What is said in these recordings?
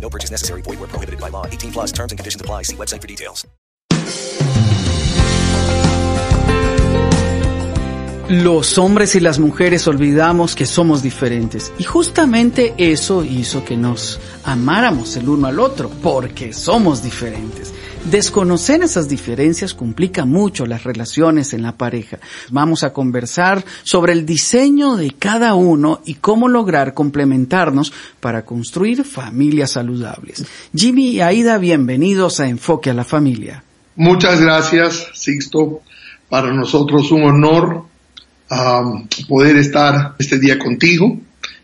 No purchase necessary. Void where prohibited by law. 18 plus terms and conditions apply. See website for details. Los hombres y las mujeres olvidamos que somos diferentes y justamente eso hizo que nos amáramos el uno al otro, porque somos diferentes. Desconocer esas diferencias complica mucho las relaciones en la pareja. Vamos a conversar sobre el diseño de cada uno y cómo lograr complementarnos para construir familias saludables. Jimmy y Aida, bienvenidos a Enfoque a la Familia. Muchas gracias, Sixto. Para nosotros un honor um, poder estar este día contigo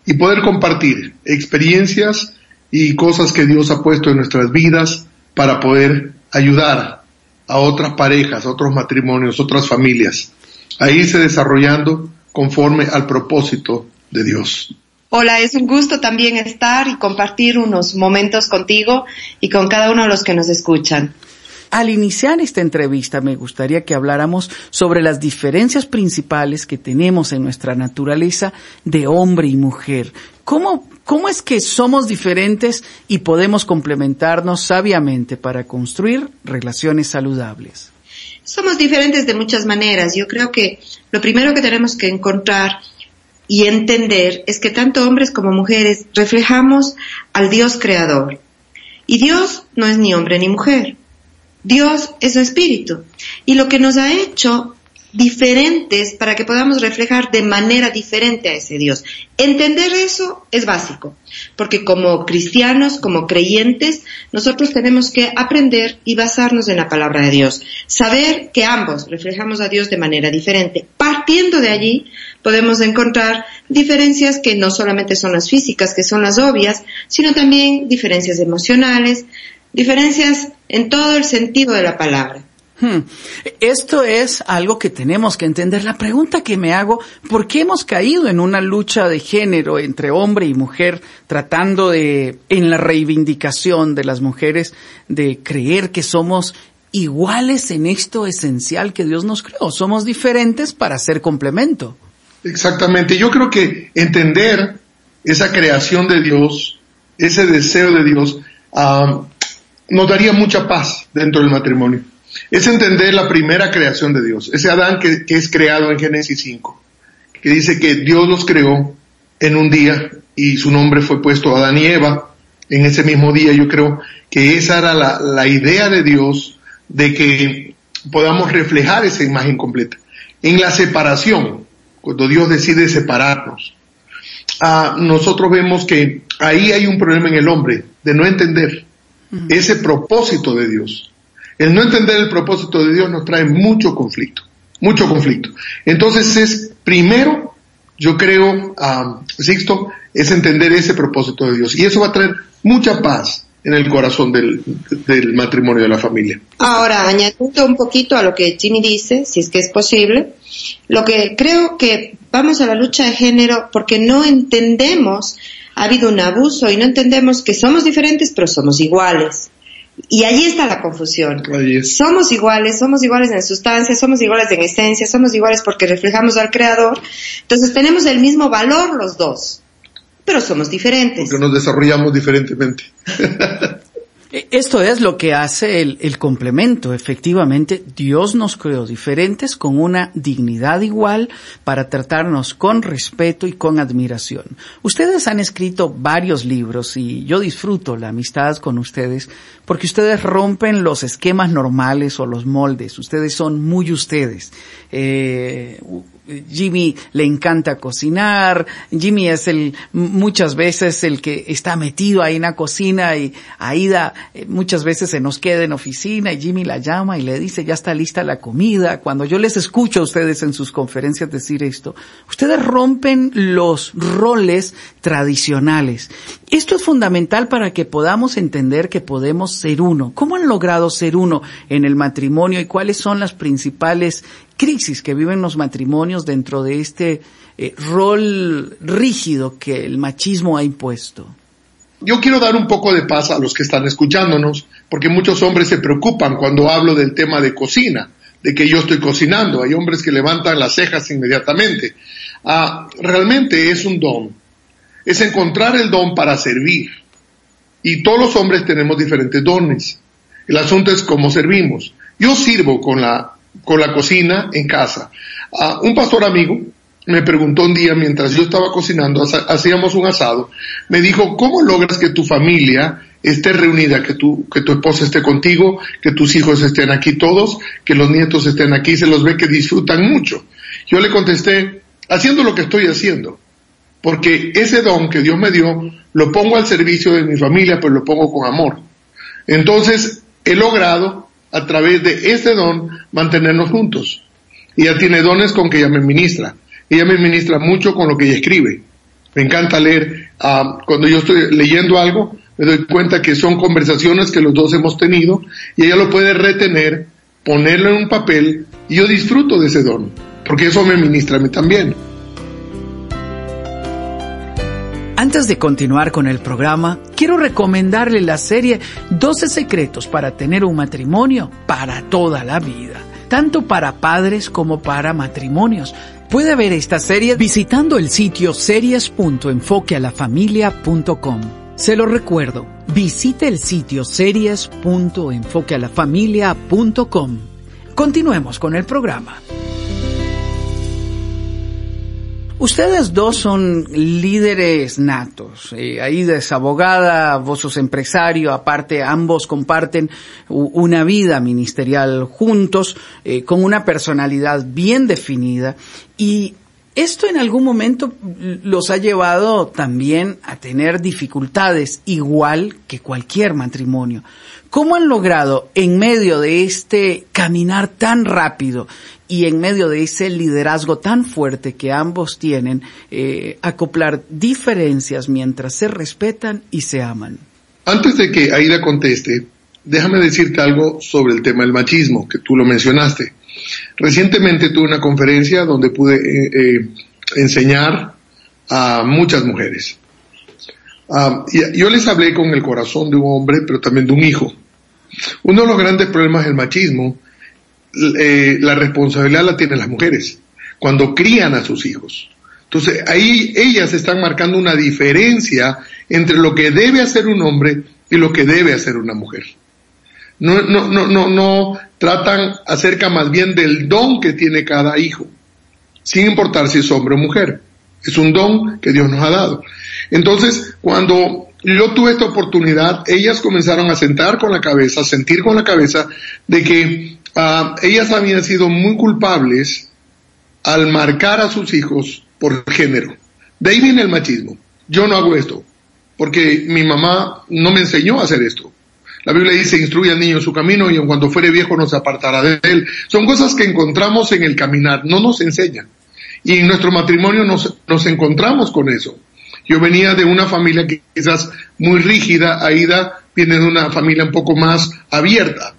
y poder compartir experiencias y cosas que Dios ha puesto en nuestras vidas para poder ayudar a otras parejas, a otros matrimonios, otras familias a irse desarrollando conforme al propósito de Dios. Hola, es un gusto también estar y compartir unos momentos contigo y con cada uno de los que nos escuchan. Al iniciar esta entrevista me gustaría que habláramos sobre las diferencias principales que tenemos en nuestra naturaleza de hombre y mujer. ¿Cómo, cómo es que somos diferentes y podemos complementarnos sabiamente para construir relaciones saludables? Somos diferentes de muchas maneras. Yo creo que lo primero que tenemos que encontrar y entender es que tanto hombres como mujeres reflejamos al Dios creador. Y Dios no es ni hombre ni mujer. Dios es espíritu. Y lo que nos ha hecho diferentes para que podamos reflejar de manera diferente a ese Dios. Entender eso es básico, porque como cristianos, como creyentes, nosotros tenemos que aprender y basarnos en la palabra de Dios. Saber que ambos reflejamos a Dios de manera diferente. Partiendo de allí, podemos encontrar diferencias que no solamente son las físicas, que son las obvias, sino también diferencias emocionales, diferencias en todo el sentido de la palabra. Hmm. Esto es algo que tenemos que entender. La pregunta que me hago, ¿por qué hemos caído en una lucha de género entre hombre y mujer, tratando de, en la reivindicación de las mujeres, de creer que somos iguales en esto esencial que Dios nos creó? Somos diferentes para ser complemento. Exactamente. Yo creo que entender esa creación de Dios, ese deseo de Dios, uh, nos daría mucha paz dentro del matrimonio. Es entender la primera creación de Dios, ese Adán que, que, es creado en Génesis 5, que dice que Dios los creó en un día y su nombre fue puesto Adán y Eva en ese mismo día. Yo creo que esa era la, la idea de Dios de que podamos reflejar esa imagen completa. En la separación, cuando Dios decide separarnos, ah, nosotros vemos que ahí hay un problema en el hombre de no entender ese propósito de Dios. El no entender el propósito de Dios nos trae mucho conflicto, mucho conflicto. Entonces es, primero, yo creo, um, Sixto, es entender ese propósito de Dios. Y eso va a traer mucha paz en el corazón del, del matrimonio de la familia. Ahora, añadiendo un poquito a lo que Jimmy dice, si es que es posible, lo que creo que vamos a la lucha de género porque no entendemos ha habido un abuso y no entendemos que somos diferentes pero somos iguales. Y allí está la confusión. Es. Somos iguales, somos iguales en sustancia, somos iguales en esencia, somos iguales porque reflejamos al Creador. Entonces tenemos el mismo valor los dos, pero somos diferentes. Porque nos desarrollamos diferentemente. E- Esto es lo que hace el, complemento. Efectivamente, Dios nos creó diferentes con una dignidad igual para tratarnos con respeto y con admiración. Ustedes han escrito varios libros y yo disfruto la amistad con ustedes porque ustedes rompen los esquemas normales o los moldes. Ustedes son muy ustedes. Eh, Jimmy le encanta cocinar, Jimmy es el, muchas veces el que está metido ahí en la cocina y Aida eh, muchas veces se nos queda en oficina y Jimmy la llama y le dice ya está lista la comida. Cuando yo les escucho a ustedes en sus conferencias decir esto, ustedes rompen los roles tradicionales. Esto es fundamental para que podamos entender que podemos ser uno. ¿Cómo han logrado ser uno en el matrimonio y cuáles son las principales crisis que viven los matrimonios dentro de este eh, rol rígido que el machismo ha impuesto? Yo quiero dar un poco de paz a los que están escuchándonos, porque muchos hombres se preocupan cuando hablo del tema de cocina, de que yo estoy cocinando. Hay hombres que levantan las cejas inmediatamente. Ah, realmente es un don. Es encontrar el don para servir. Y todos los hombres tenemos diferentes dones. El asunto es cómo servimos. Yo sirvo con la, con la cocina en casa. Ah, un pastor amigo me preguntó un día mientras yo estaba cocinando, ha- hacíamos un asado, me dijo, ¿cómo logras que tu familia esté reunida, que tu, que tu esposa esté contigo, que tus hijos estén aquí todos, que los nietos estén aquí, se los ve que disfrutan mucho? Yo le contesté, haciendo lo que estoy haciendo, porque ese don que Dios me dio, lo pongo al servicio de mi familia, pero lo pongo con amor. Entonces, he logrado, a través de ese don, mantenernos juntos. Ella tiene dones con que ella me ministra. Ella me ministra mucho con lo que ella escribe. Me encanta leer. ah, cuando yo estoy leyendo algo, me doy cuenta que son conversaciones que los dos hemos tenido y ella lo puede retener, ponerlo en un papel y yo disfruto de ese don, porque eso me ministra a mí también. Antes de continuar con el programa, quiero recomendarle la serie 12 secretos para tener un matrimonio para toda la vida, tanto para padres como para matrimonios. Puede ver esta serie visitando el sitio series.enfoquealafamilia.com. Se lo recuerdo, visite el sitio series.enfoquealafamilia.com. Continuemos con el programa. Ustedes dos son líderes natos. Eh, Aida es abogada, vos sos empresario, aparte ambos comparten una vida ministerial juntos, eh, con una personalidad bien definida y esto en algún momento los ha llevado también a tener dificultades igual que cualquier matrimonio. ¿Cómo han logrado en medio de este caminar tan rápido y en medio de ese liderazgo tan fuerte que ambos tienen, eh, acoplar diferencias mientras se respetan y se aman? Antes de que Aida conteste, déjame decirte algo sobre el tema del machismo, que tú lo mencionaste. Recientemente tuve una conferencia donde pude eh, eh, enseñar a muchas mujeres. Ah, y yo les hablé con el corazón de un hombre, pero también de un hijo. Uno de los grandes problemas del machismo, eh, la responsabilidad la tienen las mujeres, cuando crían a sus hijos. Entonces, ahí ellas están marcando una diferencia entre lo que debe hacer un hombre y lo que debe hacer una mujer. No, no, no, no, no tratan acerca más bien del don que tiene cada hijo, sin importar si es hombre o mujer. Es un don que Dios nos ha dado. Entonces, cuando yo tuve esta oportunidad, ellas comenzaron a sentar con la cabeza, a sentir con la cabeza de que ah, ellas habían sido muy culpables al marcar a sus hijos por género. De ahí viene el machismo. Yo no hago esto, porque mi mamá no me enseñó a hacer esto. La Biblia dice, instruye al niño en su camino y en cuanto fuere viejo no se apartará de él. Son cosas que encontramos en el caminar, no nos enseñan. Y en nuestro matrimonio nos, nos encontramos con eso. Yo venía de una familia que quizás muy rígida, Aida viene de una familia un poco más abierta,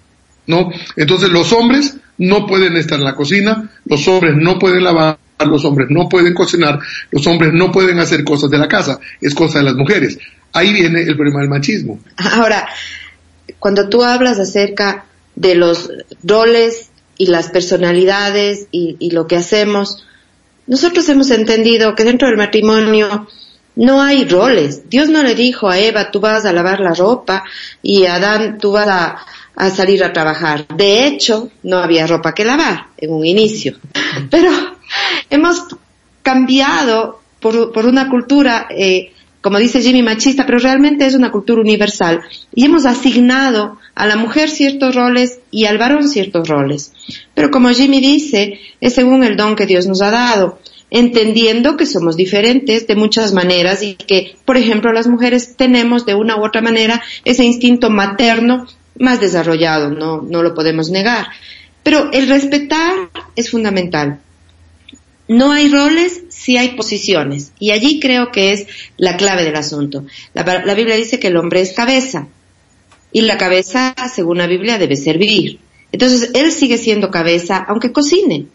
¿no? Entonces los hombres no pueden estar en la cocina, los hombres no pueden lavar, los hombres no pueden cocinar, los hombres no pueden hacer cosas de la casa, es cosa de las mujeres. Ahí viene el problema del machismo. Ahora, cuando tú hablas acerca de los roles y las personalidades y, y lo que hacemos, nosotros hemos entendido que dentro del matrimonio no hay roles. Dios no le dijo a Eva, tú vas a lavar la ropa y a Adán, tú vas a, a salir a trabajar. De hecho, no había ropa que lavar en un inicio. Pero hemos cambiado por, por una cultura, eh, como dice Jimmy, machista, pero realmente es una cultura universal. Y hemos asignado a la mujer ciertos roles y al varón ciertos roles. Pero como Jimmy dice, es según el don que Dios nos ha dado entendiendo que somos diferentes de muchas maneras y que, por ejemplo, las mujeres tenemos de una u otra manera ese instinto materno más desarrollado, no, lo podemos negar. Pero el respetar es fundamental. No hay roles si hay posiciones. Y allí creo que es la clave del asunto. La, la, Biblia dice que el hombre es cabeza. Y la cabeza, según la Biblia, debe servir. Entonces, él sigue siendo cabeza aunque cocine.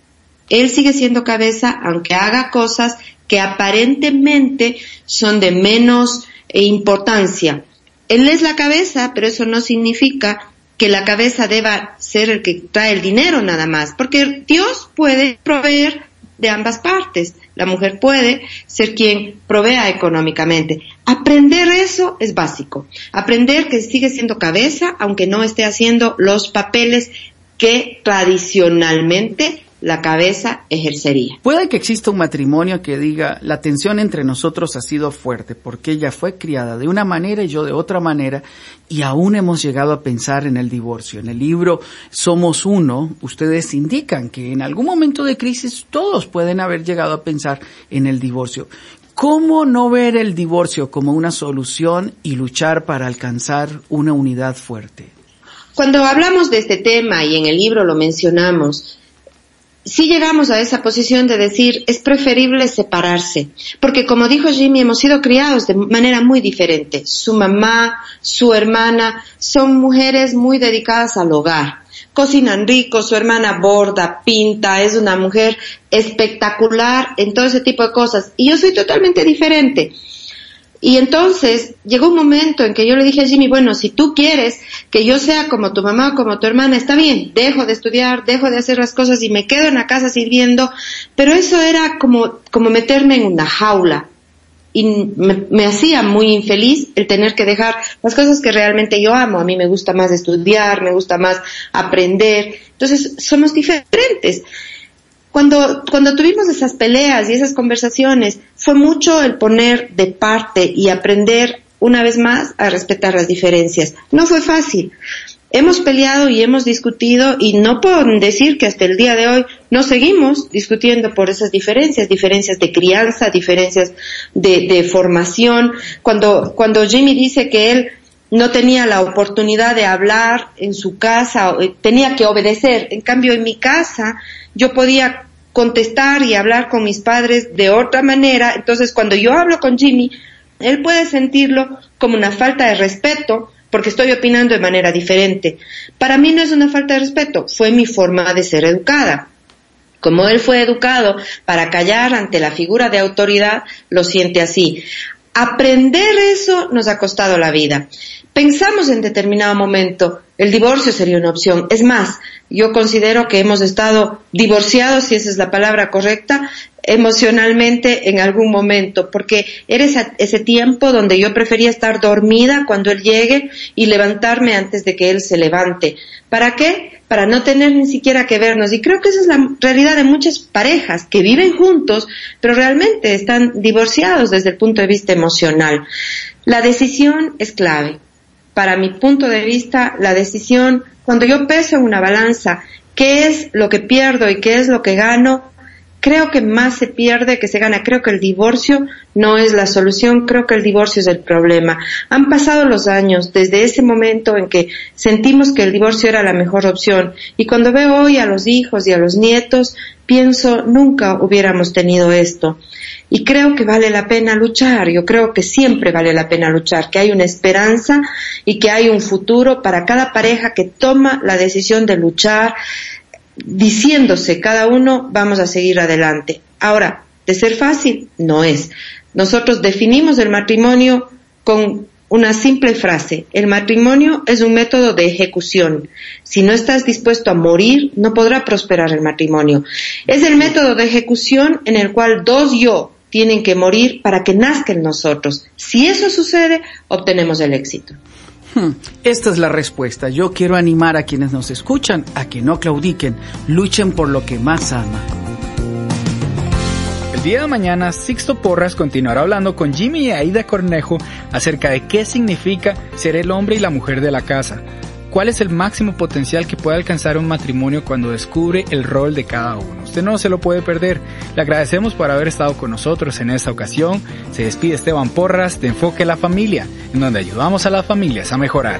Él sigue siendo cabeza aunque haga cosas que aparentemente son de menos eh, importancia. Él es la cabeza, pero eso no significa que la cabeza deba ser el que trae el dinero nada más, porque Dios puede proveer de ambas partes. La mujer puede ser quien provea económicamente. Aprender eso es básico. Aprender que sigue siendo cabeza, aunque no esté haciendo los papeles que tradicionalmente la cabeza ejercería. Puede que exista un matrimonio que diga la tensión entre nosotros ha sido fuerte porque ella fue criada de una manera y yo de otra manera y aún hemos llegado a pensar en el divorcio. En el libro Somos Uno, ustedes indican que en algún momento de crisis todos pueden haber llegado a pensar en el divorcio. ¿Cómo no ver el divorcio como una solución y luchar para alcanzar una unidad fuerte? Cuando hablamos de este tema y en el libro lo mencionamos, si llegamos a esa posición de decir es preferible separarse, porque como dijo Jimmy, hemos sido criados de manera muy diferente. Su mamá, su hermana son mujeres muy dedicadas al hogar. Cocinan rico, su hermana borda, pinta, es una mujer espectacular en todo ese tipo de cosas. Y yo soy totalmente diferente. Y entonces llegó un momento en que yo le dije a Jimmy, bueno, si tú quieres que yo sea como tu mamá o como tu hermana, está bien, dejo de estudiar, dejo de hacer las cosas y me quedo en la casa sirviendo, pero eso era como, como meterme en una jaula y me, me, hacía muy infeliz el tener que dejar las cosas que realmente yo amo. A mí me gusta más estudiar, me gusta más aprender. Entonces, somos diferentes. Cuando, cuando tuvimos esas peleas y esas conversaciones, fue mucho el poner de parte y aprender una vez más a respetar las diferencias. No fue fácil. Hemos peleado y hemos discutido y no puedo decir que hasta el día de hoy no seguimos discutiendo por esas diferencias, diferencias de crianza, diferencias de, de formación. Cuando, cuando Jimmy dice que él no tenía la oportunidad de hablar en su casa, tenía que obedecer. En cambio, en mi casa yo podía contestar y hablar con mis padres de otra manera. Entonces, cuando yo hablo con Jimmy, él puede sentirlo como una falta de respeto porque estoy opinando de manera diferente. Para mí no es una falta de respeto, fue mi forma de ser educada. Como él fue educado para callar ante la figura de autoridad, lo siente así. Aprender eso nos ha costado la vida. Pensamos en determinado momento, el divorcio sería una opción. Es más, yo considero que hemos estado divorciados, si esa es la palabra correcta, emocionalmente en algún momento, porque era ese tiempo donde yo prefería estar dormida cuando él llegue y levantarme antes de que él se levante. ¿Para qué? Para no tener ni siquiera que vernos. Y creo que esa es la realidad de muchas parejas que viven juntos, pero realmente están divorciados desde el punto de vista emocional. La decisión es clave. Para mi punto de vista, la decisión, cuando yo peso en una balanza, qué es lo que pierdo y qué es lo que gano, creo que más se pierde que se gana. Creo que el divorcio no es la solución, creo que el divorcio es el problema. Han pasado los años desde ese momento en que sentimos que el divorcio era la mejor opción y cuando veo hoy a los hijos y a los nietos, pienso nunca hubiéramos tenido esto. Y creo que vale la pena luchar, yo creo que siempre vale la pena luchar, que hay una esperanza y que hay un futuro para cada pareja que toma la decisión de luchar, diciéndose cada uno vamos a seguir adelante. Ahora, de ser fácil, no es. Nosotros definimos el matrimonio con una simple frase. El matrimonio es un método de ejecución. Si no estás dispuesto a morir, no podrá prosperar el matrimonio. Es el método de ejecución en el cual dos yo tienen que morir para que nazca en nosotros. Si eso sucede, obtenemos el éxito. Hmm, esta es la respuesta. Yo quiero animar a quienes nos escuchan a que no claudiquen, luchen por lo que más aman. El día de mañana, Sixto Porras continuará hablando con Jimmy y Aida Cornejo acerca de qué significa ser el hombre y la mujer de la casa. ¿Cuál es el máximo potencial que puede alcanzar un matrimonio cuando descubre el rol de cada uno? Usted no se lo puede perder. Le agradecemos por haber estado con nosotros en esta ocasión. Se despide Esteban Porras de Enfoque la Familia, en donde ayudamos a las familias a mejorar.